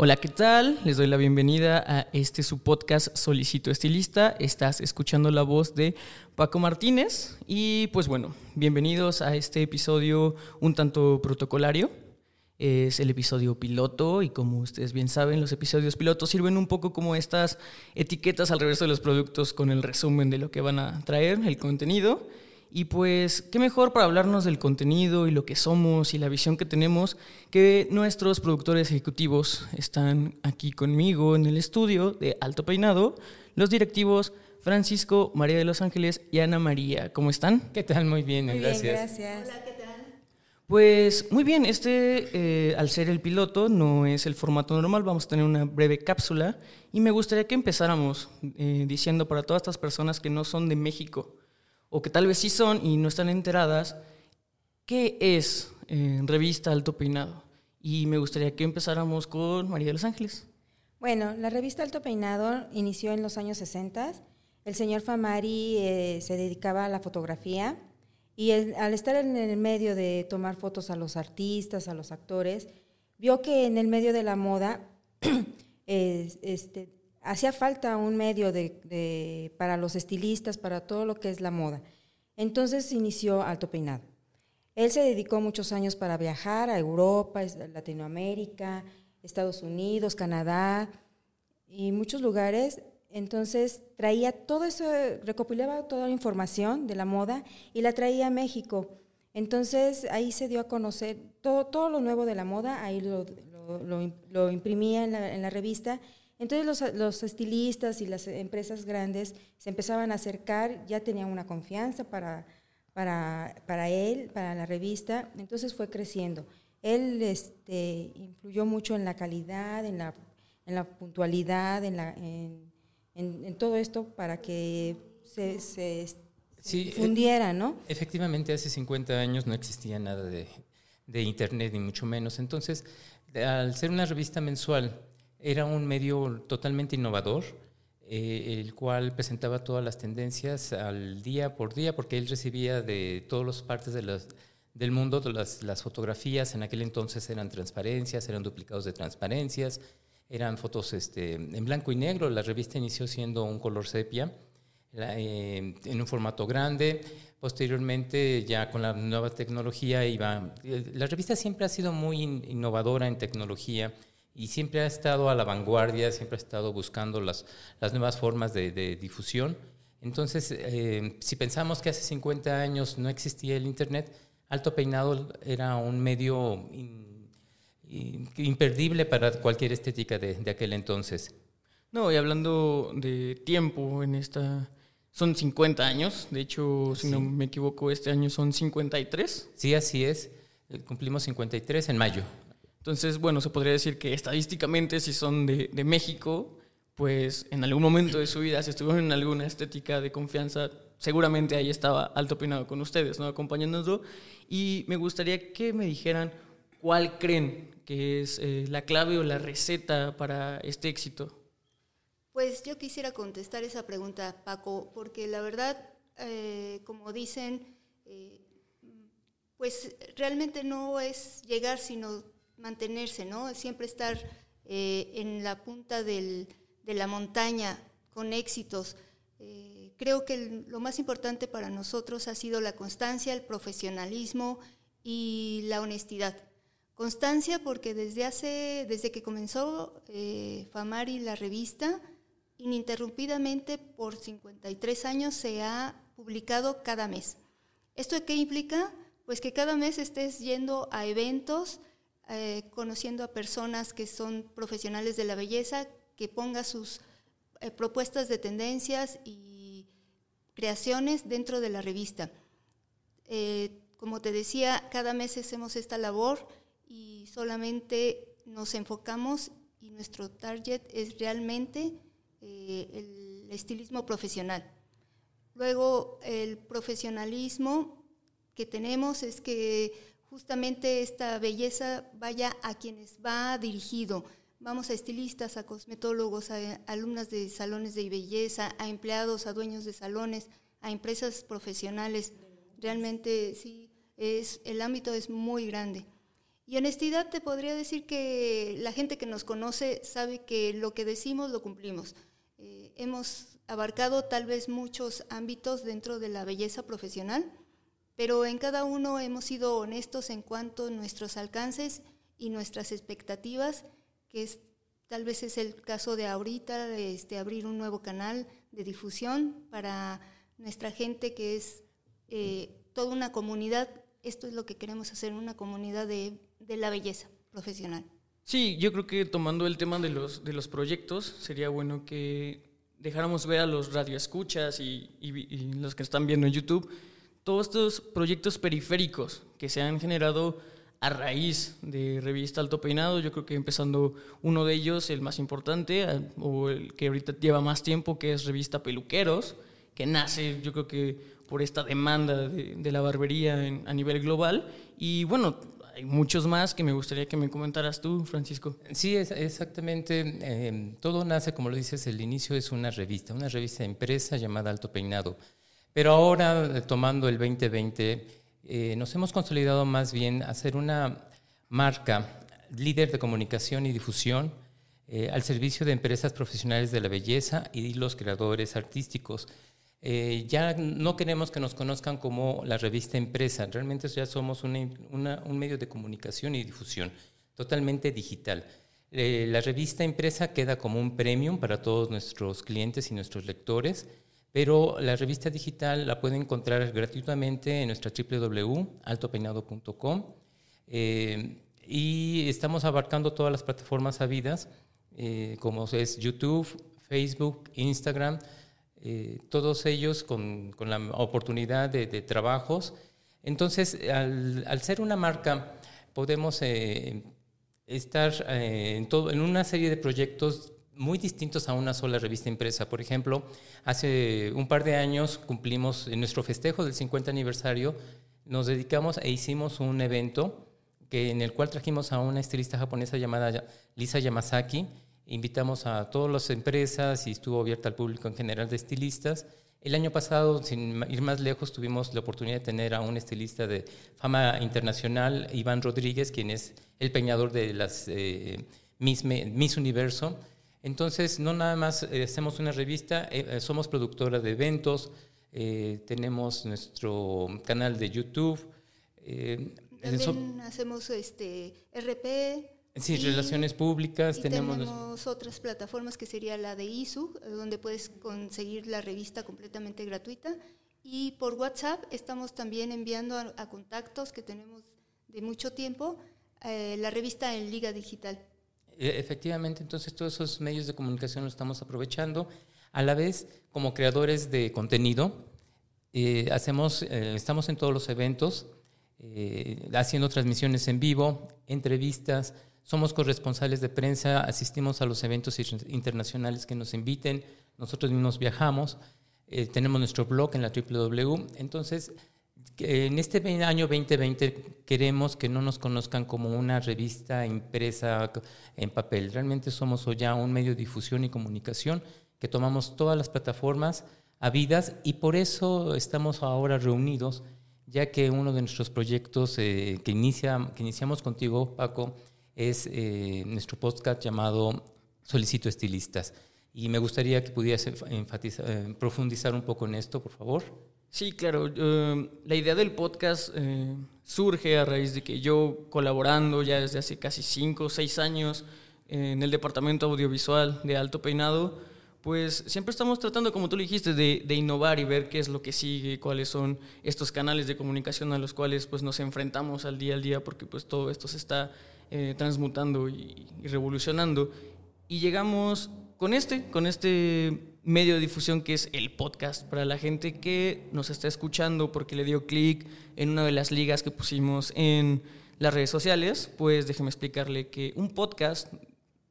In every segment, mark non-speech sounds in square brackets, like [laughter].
Hola, ¿qué tal? Les doy la bienvenida a este su podcast Solicito Estilista. Estás escuchando la voz de Paco Martínez y pues bueno, bienvenidos a este episodio un tanto protocolario. Es el episodio piloto y como ustedes bien saben, los episodios pilotos sirven un poco como estas etiquetas al reverso de los productos con el resumen de lo que van a traer, el contenido. Y pues, qué mejor para hablarnos del contenido y lo que somos y la visión que tenemos que nuestros productores ejecutivos están aquí conmigo en el estudio de Alto Peinado, los directivos Francisco, María de los Ángeles y Ana María. ¿Cómo están? ¿Qué tal? Muy bien, Muy gracias. bien, gracias. Hola, ¿qué tal? Pues muy bien, este eh, al ser el piloto no es el formato normal, vamos a tener una breve cápsula y me gustaría que empezáramos eh, diciendo para todas estas personas que no son de México o que tal vez sí son y no están enteradas, ¿qué es eh, Revista Alto Peinado? Y me gustaría que empezáramos con María de los Ángeles. Bueno, la revista Alto Peinado inició en los años 60. El señor Famari eh, se dedicaba a la fotografía y al estar en el medio de tomar fotos a los artistas, a los actores, vio que en el medio de la moda [clears throat] eh, este, hacía falta un medio para los estilistas, para todo lo que es la moda. Entonces inició Alto Peinado. Él se dedicó muchos años para viajar a Europa, Latinoamérica, Estados Unidos, Canadá y muchos lugares. Entonces traía todo eso, recopilaba toda la información de la moda y la traía a México. Entonces ahí se dio a conocer todo, lo nuevo de la moda, ahí lo, lo, imprimía en la, revista. Entonces los, los, estilistas y las empresas grandes se empezaban a acercar, ya tenían una confianza para, para, para él, para la revista, entonces fue creciendo. Él este, influyó mucho en la calidad, en la, en la puntualidad, en, la, en, en, en, todo esto para que se, se, sí, difundiera, ¿no? Efectivamente, hace 50 años no existía nada de, de, Internet, ni mucho menos. Entonces, al ser una revista mensual, era un medio totalmente innovador, eh, el cual presentaba todas las tendencias al día por día, porque él recibía de todas las partes de las, del mundo las, las, fotografías. En aquel entonces eran transparencias, eran duplicados de transparencias, eran fotos este, en blanco y negro. La revista inició siendo un color sepia, la, eh, en un formato grande. Posteriormente, ya con la nueva tecnología, iba. Eh, la revista siempre ha sido muy in, innovadora en tecnología y siempre ha estado a la vanguardia, siempre ha estado buscando las, las nuevas formas de, de difusión. Entonces, eh, si pensamos que hace 50 años no existía el Internet, Alto Peinado era un medio in, in, imperdible para cualquier estética de, de, aquel entonces. No, y hablando de tiempo en esta... Son 50 años, de hecho, si sí. no me equivoco, este año son 53. Sí, así es. Cumplimos 53 en mayo. Entonces, bueno, se podría decir que estadísticamente si son de, de, México, pues en algún momento de su vida, si estuvieron en alguna estética de confianza, seguramente ahí estaba alto peinado con ustedes, ¿no? Acompañándonos. Y me gustaría que me dijeran cuál creen que es eh, la clave o la receta para este éxito. Pues yo quisiera contestar esa pregunta, Paco, porque la verdad, eh, como dicen, eh, pues realmente no es llegar, sino mantenerse, ¿no? Siempre estar eh, en la punta del, de la montaña con éxitos. Eh, creo que el, lo más importante para nosotros ha sido la constancia, el profesionalismo y la honestidad. Constancia porque desde hace, desde que comenzó eh, Famari la revista, ininterrumpidamente por 53 años se ha publicado cada mes. ¿Esto qué implica? Pues que cada mes estés yendo a eventos, eh, conociendo a personas que son profesionales de la belleza, que ponga sus eh, propuestas de tendencias y creaciones dentro de la revista. Eh, como te decía, cada mes hacemos esta labor y solamente nos enfocamos y nuestro target es realmente el estilismo profesional. Luego, el profesionalismo que tenemos es que justamente esta belleza vaya a quienes va dirigido. Vamos a estilistas, a cosmetólogos, a alumnas de salones de belleza, a empleados, a dueños de salones, a empresas profesionales. Realmente sí, es, el ámbito es muy grande. Y honestidad te podría decir que la gente que nos conoce sabe que lo que decimos lo cumplimos. Eh, hemos abarcado tal vez muchos ámbitos dentro de la belleza profesional, pero en cada uno hemos sido honestos en cuanto a nuestros alcances y nuestras expectativas, que tal vez es el caso de ahorita, este, abrir un nuevo canal de difusión para nuestra gente que es eh, toda una comunidad. Esto es lo que queremos hacer, una comunidad de de la belleza profesional. Sí, yo creo que tomando el tema de los, de los proyectos, sería bueno que dejáramos ver a los radioescuchas y, los que están viendo en YouTube todos estos proyectos periféricos que se han generado a raíz de Revista Alto Peinado. Yo creo que empezando uno de ellos, el más importante, o el que ahorita lleva más tiempo, que es Revista Peluqueros, que nace, yo creo que por esta demanda de, la barbería a nivel global. Y bueno, hay muchos más que me gustaría que me comentaras tú, Francisco. Sí, es, exactamente. Em, todo nace, como lo dices, el inicio es una revista, una revista empresa llamada Alto Peinado. Pero ahora, eh, tomando el 2020, eh, nos hemos consolidado más bien a ser una marca líder de comunicación y difusión eh, al servicio de empresas profesionales de la belleza y los creadores artísticos. Eh, ya no queremos que nos conozcan como la revista empresa, realmente ya somos un medio de comunicación y difusión totalmente digital. Eh, la revista empresa queda como un premium para todos nuestros clientes y nuestros lectores, pero la revista digital la pueden encontrar gratuitamente en nuestra www.altopeinado.com eh, y estamos abarcando todas las plataformas habidas, como es YouTube, Facebook, Instagram, eh, todos ellos con, la oportunidad de, trabajos. Entonces, al, ser una marca, podemos eh, estar eh, en, en una serie de proyectos muy distintos a una sola revista impresa. Por ejemplo, hace un par de años cumplimos en nuestro festejo del 50 aniversario, nos dedicamos e hicimos un evento que, en el cual trajimos a una estilista japonesa llamada Lisa Yamazaki, Invitamos a todas las empresas y estuvo abierta al público en general de estilistas. El año pasado, sin ir más lejos, tuvimos la oportunidad de tener a un estilista de fama internacional, Iván Rodríguez, quien es el peñador de las eh, Miss, Universo. Entonces, no nada más eh, hacemos una revista, eh, somos productora de eventos, tenemos nuestro canal de YouTube. También hacemos este, RP, Sí, relaciones públicas. tenemos, otras plataformas que sería la de ISU, donde puedes conseguir la revista completamente gratuita. Y por WhatsApp estamos también enviando a, contactos que tenemos de mucho tiempo eh, la revista en Liga Digital. E, efectivamente, entonces todos esos medios de comunicación los estamos aprovechando. A la vez, como creadores de contenido, eh, hacemos, eh, estamos en todos los eventos, haciendo transmisiones en vivo, entrevistas, somos corresponsales de prensa, asistimos a los eventos internacionales que nos inviten, nosotros mismos viajamos, eh, tenemos nuestro blog en la www. Entonces, en este año 2020 queremos que no nos conozcan como una revista impresa en papel. Realmente somos ya un medio de difusión y comunicación que tomamos todas las plataformas habidas y por eso estamos ahora reunidos, ya que uno de nuestros proyectos eh, que, inicia, que iniciamos contigo, Paco, es eh, nuestro podcast llamado Solicito Estilistas. Y me gustaría que pudieras enfatizar, eh, profundizar un poco en esto, por favor. Sí, claro. Eh, la idea del podcast surge a raíz de que yo, colaborando ya desde hace casi cinco o seis años en el departamento audiovisual de Alto Peinado, pues siempre estamos tratando, como tú dijiste, de, innovar y ver qué es lo que sigue, cuáles son estos canales de comunicación a los cuales pues, nos enfrentamos al día al día, porque pues todo esto se está eh, transmutando y, revolucionando. Y llegamos con este, con este medio de difusión que es el podcast para la gente que nos está escuchando porque le dio clic en una de las ligas que pusimos en las redes sociales, pues déjeme explicarle que un podcast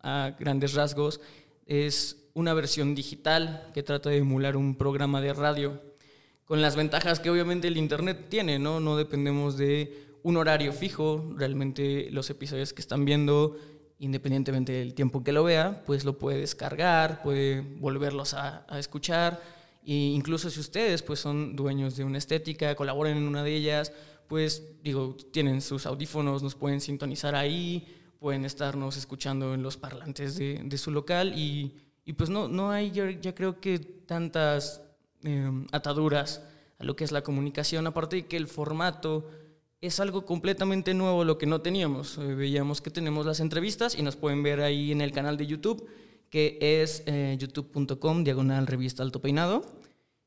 a grandes rasgos es una versión digital que trata de emular un programa de radio. con las ventajas que obviamente el Internet tiene, ¿no? No dependemos de un horario fijo, realmente los episodios que están viendo, independientemente del tiempo que lo vea, pues lo puede descargar, puede volverlos a, escuchar, e incluso si ustedes pues son dueños de una estética, colaboran en una de ellas, pues digo, tienen sus audífonos, nos pueden sintonizar ahí, pueden estarnos escuchando en los parlantes de, su local y, pues no, no hay ya, ya creo que tantas eh, ataduras a lo que es la comunicación, aparte de que el formato es algo completamente nuevo, lo que no teníamos. Eh, veíamos que tenemos las entrevistas y nos pueden ver ahí en el canal de YouTube, que es eh, youtube.com, diagonal revista Alto Peinado.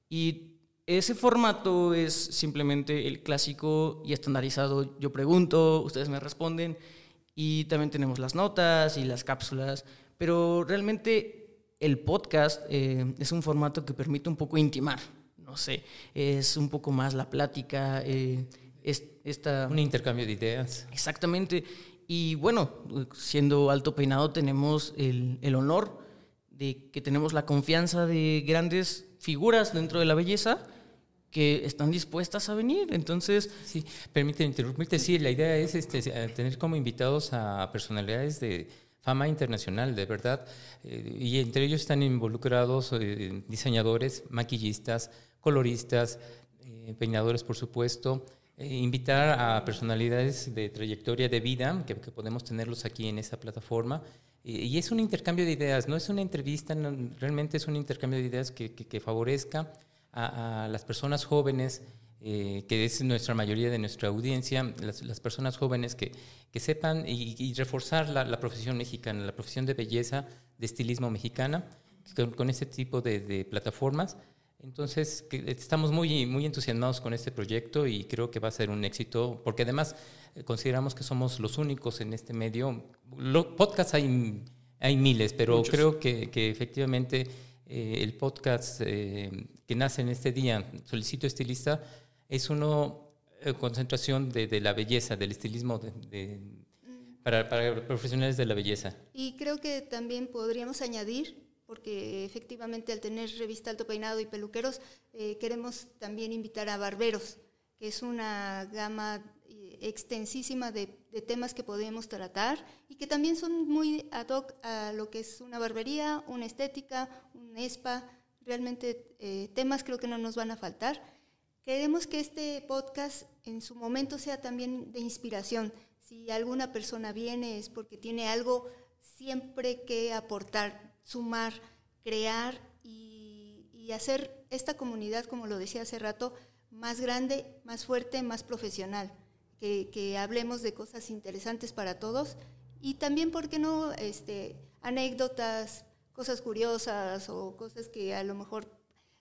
Y ese formato es simplemente el clásico y estandarizado. Yo pregunto, ustedes me responden y también tenemos las notas y las cápsulas, pero realmente el podcast eh, es un formato que permite un poco intimar, no sé, es un poco más la plática, eh, esta... Un intercambio de ideas. Exactamente, y bueno, siendo alto peinado tenemos el, el honor de que tenemos la confianza de grandes figuras dentro de la belleza que están dispuestas a venir. Entonces, sí, permíteme interrumpirte. Sí, la idea es este, tener como invitados a personalidades de fama internacional, de verdad. Eh, y entre ellos están involucrados eh, diseñadores, maquillistas, coloristas, eh, peinadores, por supuesto. Invitar a personalidades de trayectoria de vida, que, podemos tenerlos aquí en esa plataforma. Y, es un intercambio de ideas, no es una entrevista, realmente es un intercambio de ideas que, favorezca a, las personas jóvenes, eh, que es nuestra mayoría de nuestra audiencia, las, personas jóvenes que, que sepan y, reforzar la, profesión mexicana, la profesión de belleza, de estilismo mexicana, con, con este tipo de plataformas. Entonces, que estamos muy, muy entusiasmados con este proyecto y creo que va a ser un éxito, porque además eh, consideramos que somos los únicos en este medio. Lo, podcasts hay, hay miles, pero Muchos. creo que, que efectivamente eh, el podcast eh, que nace en este día, Solicito Estilista, es una eh, concentración de, de, la belleza, del estilismo de, de, para, para, profesionales de la belleza. Y creo que también podríamos añadir, porque efectivamente al tener revista Alto Peinado y Peluqueros, eh, queremos también invitar a barberos, que es una gama extensísima de, de, temas que podemos tratar y que también son muy ad hoc a lo que es una barbería, una estética, un spa. Realmente eh, temas creo que no nos van a faltar. Queremos que este podcast en su momento sea también de inspiración. Si alguna persona viene es porque tiene algo siempre que aportar, sumar, crear y, y hacer esta comunidad, como lo decía hace rato, más grande, más fuerte, más profesional que, que, hablemos de cosas interesantes para todos y también, ¿por qué no?, este, anécdotas, cosas curiosas o cosas que a lo mejor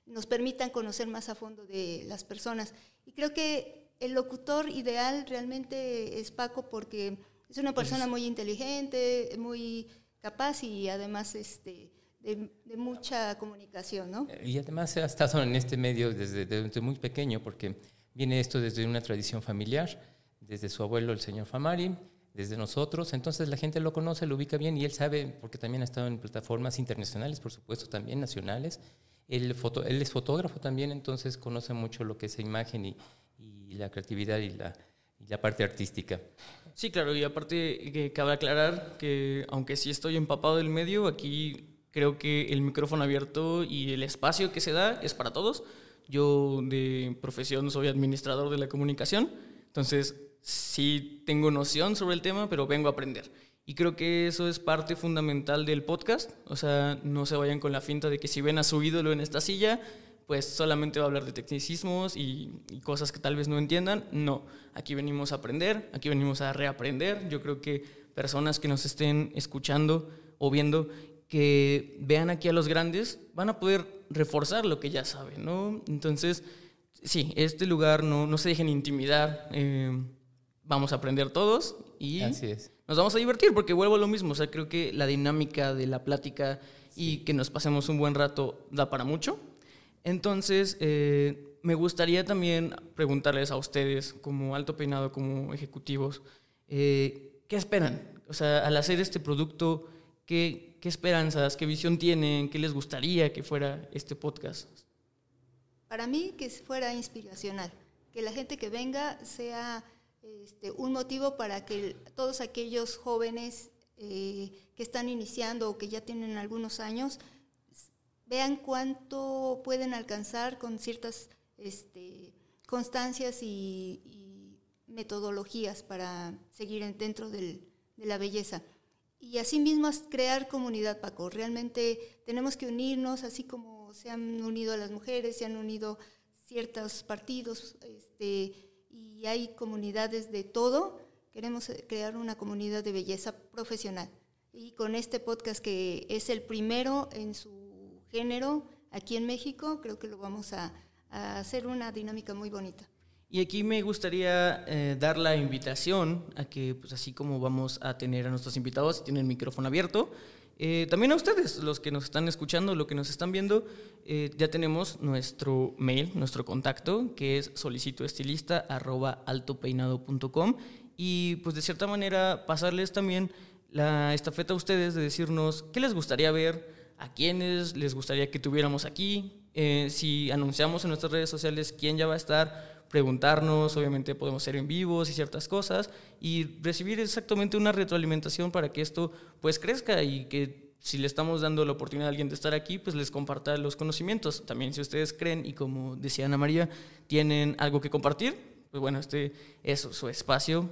nos permitan conocer más a fondo de las personas. Y creo que el locutor ideal realmente es Paco porque es una persona muy inteligente, muy capaz y además este, de, de, mucha comunicación, ¿no? Y además ha estado en este medio desde, desde muy pequeño porque viene esto desde una tradición familiar desde su abuelo, el señor Famari, desde nosotros. Entonces la gente lo conoce, lo ubica bien y él sabe, porque también ha estado en plataformas internacionales, por supuesto, también nacionales. Él, foto, él es fotógrafo también, entonces conoce mucho lo que es imagen y, y la creatividad y la, y la, parte artística. Sí, claro, y aparte que cabe aclarar que aunque sí estoy empapado del medio, aquí creo que el micrófono abierto y el espacio que se da es para todos. Yo de profesión soy administrador de la comunicación, entonces sí tengo noción sobre el tema, pero vengo a aprender. Y creo que eso es parte fundamental del podcast. O sea, no se vayan con la finta de que si ven a su ídolo en esta silla, pues solamente va a hablar de tecnicismos y, y, cosas que tal vez no entiendan. No, aquí venimos a aprender, aquí venimos a reaprender. Yo creo que personas que nos estén escuchando o viendo, que vean aquí a los grandes, van a poder reforzar lo que ya saben, ¿no? Entonces, sí, este lugar no, no se dejen intimidar. Eh, vamos a aprender todos y nos vamos a divertir porque vuelvo a lo mismo. O sea, creo que la dinámica de la plática y que nos pasemos un buen rato da para mucho. Entonces, eh, me gustaría también preguntarles a ustedes, como alto peinado, como ejecutivos, eh, ¿qué esperan? O sea, al hacer este producto, ¿qué, ¿qué esperanzas, qué visión tienen, qué les gustaría que fuera este podcast? para mí que fuera inspiracional, que la gente que venga sea este, un motivo para que todos aquellos jóvenes eh, que están iniciando o que ya tienen algunos años vean cuánto pueden alcanzar con ciertas este, constancias y, metodologías para seguir dentro de la belleza. Y asimismo crear comunidad, Paco. Realmente tenemos que unirnos, así como se han unido las mujeres, se han unido ciertos partidos, este, y hay comunidades de todo. Queremos eh, crear una comunidad de belleza profesional. Y con este podcast que es el primero en su género aquí en México, creo que lo vamos a, hacer una dinámica muy bonita. Y aquí me gustaría eh, dar la invitación a que, pues así como vamos a tener a nuestros invitados, si tienen el micrófono abierto, eh, también a ustedes, los que nos están escuchando, los que nos están viendo, eh, ya tenemos nuestro mail, nuestro contacto, que es solicitoestilista.altopeinado.com y pues de cierta manera pasarles también la estafeta a ustedes de decirnos qué les gustaría ver, a quiénes les gustaría que tuviéramos aquí, si anunciamos en nuestras redes sociales quién ya va a estar, preguntarnos, obviamente podemos ser en vivos y ciertas cosas, y recibir exactamente una retroalimentación para que esto pues crezca y que si le estamos dando la oportunidad a alguien de estar aquí, pues les comparta los conocimientos. También si ustedes creen y como decía Ana María, tienen algo que compartir, pues bueno, este es su espacio.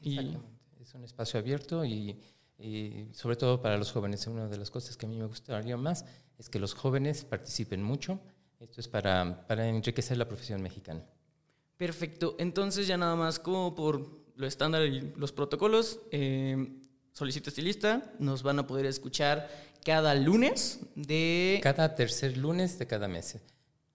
Y... Es un espacio abierto y, y, sobre todo para los jóvenes. Una de las cosas que a mí me gustaría más es que los jóvenes participen mucho. Esto es para, para enriquecer la profesión mexicana. Perfecto. Entonces ya nada más como por lo estándar y los protocolos, eh, solicito estilista, nos van a poder escuchar cada lunes de... Cada tercer lunes de cada mes.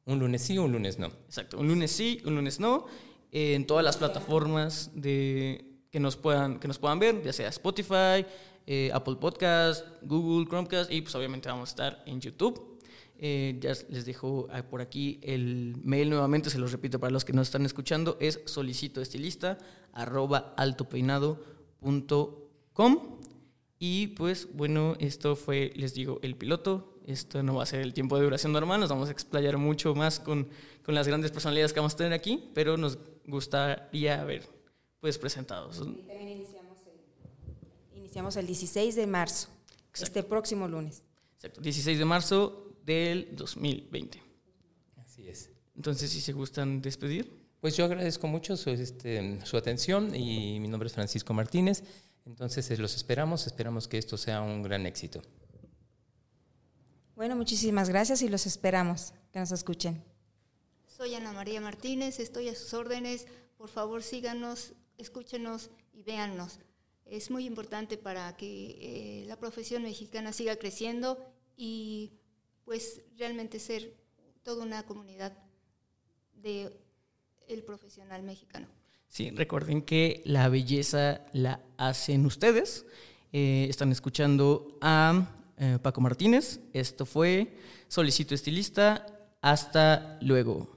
Un lunes sí, un lunes no. Exacto, un lunes sí, un lunes no, en todas las plataformas de, que, nos puedan, que nos puedan ver, ya sea Spotify, eh, Apple Podcast, Google, Chromecast y pues obviamente vamos a estar en YouTube. Eh, ya les dejo ah, por aquí el mail nuevamente, se los repito para los que nos están escuchando, es solicitoestilista arroba altopeinado.com y pues bueno, esto fue, les digo, el piloto. Esto no va a ser el tiempo de duración normal, nos vamos a explayar mucho más con, con las grandes personalidades que vamos a tener aquí, pero nos gustaría ver pues presentados. también iniciamos el, iniciamos el 16 de marzo, este próximo lunes. Exacto, 16 de marzo del 2020. Así es. Entonces, si se gustan despedir. Pues yo agradezco mucho su, este, su atención y mi nombre es Francisco Martínez. Entonces, eh, los esperamos, esperamos que esto sea un gran éxito. Bueno, muchísimas gracias y los esperamos que nos escuchen. Soy Ana María Martínez, estoy a sus órdenes. Por favor, síganos, escúchenos y véannos. Es muy importante para que eh, la profesión mexicana siga creciendo y pues realmente ser toda una comunidad de el profesional mexicano. Sí, recuerden que la belleza la hacen ustedes. Eh, están escuchando a eh, Paco Martínez. Esto fue Solicito Estilista. Hasta luego.